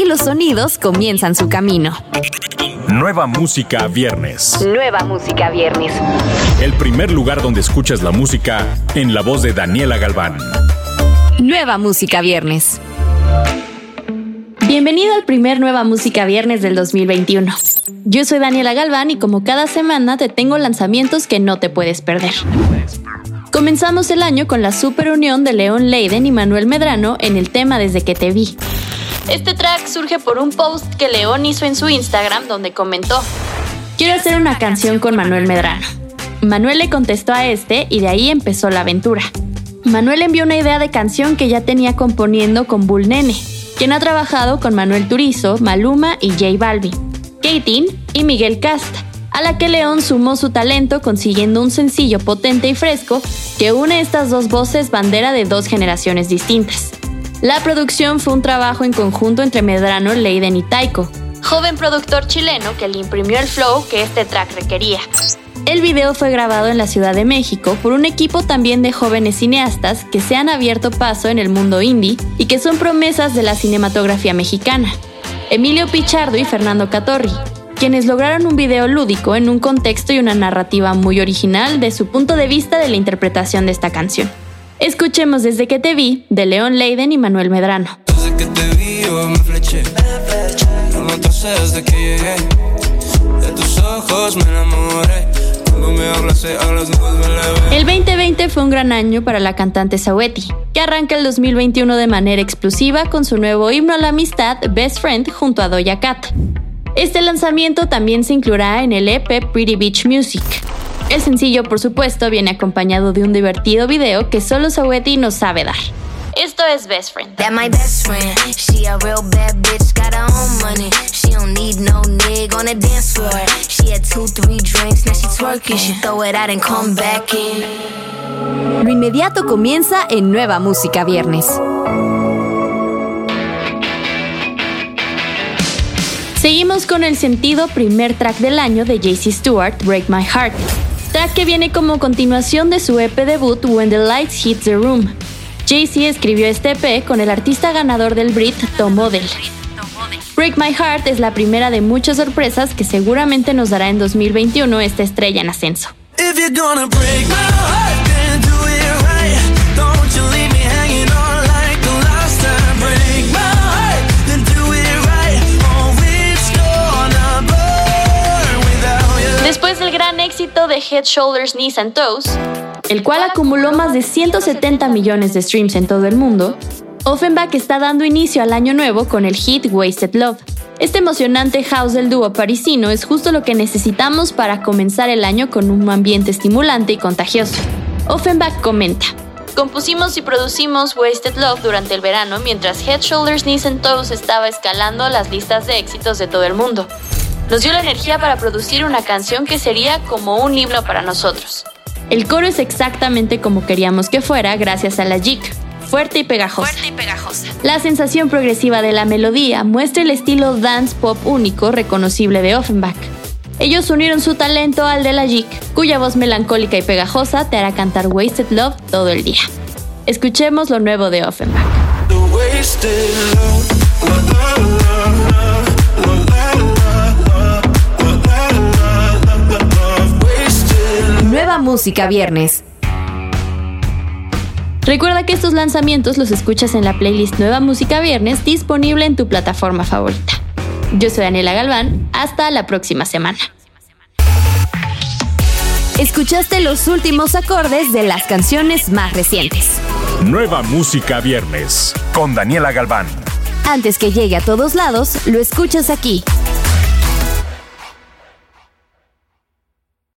y los sonidos comienzan su camino. Nueva música viernes. Nueva música viernes. El primer lugar donde escuchas la música en la voz de Daniela Galván. Nueva música viernes. Bienvenido al primer Nueva Música Viernes del 2021. Yo soy Daniela Galván y como cada semana te tengo lanzamientos que no te puedes perder. Comenzamos el año con la super unión de León Leiden y Manuel Medrano en el tema Desde que te vi. Este track surge por un post que León hizo en su Instagram donde comentó, quiero hacer una canción con Manuel Medrano. Manuel le contestó a este y de ahí empezó la aventura. Manuel envió una idea de canción que ya tenía componiendo con Bull Nene, quien ha trabajado con Manuel Turizo, Maluma y J Balvin, Katin y Miguel Cast, a la que León sumó su talento consiguiendo un sencillo potente y fresco que une estas dos voces bandera de dos generaciones distintas. La producción fue un trabajo en conjunto entre Medrano, Leiden y Taiko, joven productor chileno que le imprimió el flow que este track requería. El video fue grabado en la Ciudad de México por un equipo también de jóvenes cineastas que se han abierto paso en el mundo indie y que son promesas de la cinematografía mexicana. Emilio Pichardo y Fernando Catorri, quienes lograron un video lúdico en un contexto y una narrativa muy original de su punto de vista de la interpretación de esta canción. Escuchemos Desde que te vi de León Leiden y Manuel Medrano. Desde que te vi yo me fleché. No me desde que llegué. De tus ojos me enamoré. Cuando me hablas se hablas me levé. El 2020 fue un gran año para la cantante Sawetti, que arranca el 2021 de manera explosiva con su nuevo himno a la amistad Best Friend junto a Doja Cat. Este lanzamiento también se incluirá en el EP Pretty Beach Music. El sencillo, por supuesto, viene acompañado de un divertido video que solo Sawetti nos sabe dar. Esto es Best Friend. That my best friend. She a real bad bitch, got her own money. She don't need no nigga on the dance floor. She had two, three drinks, now she twerking. She throw it out and come back in. Lo inmediato comienza en Nueva Música Viernes. Seguimos con el sentido primer track del año de JC Stewart, Break My Heart. Track que viene como continuación de su EP debut When the Lights Hit the Room. JC escribió este EP con el artista ganador del Brit, Tom Odell. Break My Heart es la primera de muchas sorpresas que seguramente nos dará en 2021 esta estrella en ascenso. Gran éxito de Head, Shoulders, Knees and Toes, el cual acumuló más de 170 millones de streams en todo el mundo, Offenbach está dando inicio al año nuevo con el hit Wasted Love. Este emocionante house del dúo parisino es justo lo que necesitamos para comenzar el año con un ambiente estimulante y contagioso. Offenbach comenta. Compusimos y producimos Wasted Love durante el verano mientras Head, Shoulders, Knees and Toes estaba escalando las listas de éxitos de todo el mundo. Nos dio la energía para producir una canción que sería como un himno para nosotros. El coro es exactamente como queríamos que fuera gracias a la jig, fuerte y pegajosa. La sensación progresiva de la melodía muestra el estilo dance pop único reconocible de Offenbach. Ellos unieron su talento al de la jig, cuya voz melancólica y pegajosa te hará cantar Wasted Love todo el día. Escuchemos lo nuevo de Offenbach. The Música Viernes. Recuerda que estos lanzamientos los escuchas en la playlist Nueva Música Viernes disponible en tu plataforma favorita. Yo soy Daniela Galván, hasta la próxima semana. Escuchaste los últimos acordes de las canciones más recientes. Nueva música viernes con Daniela Galván. Antes que llegue a todos lados, lo escuchas aquí.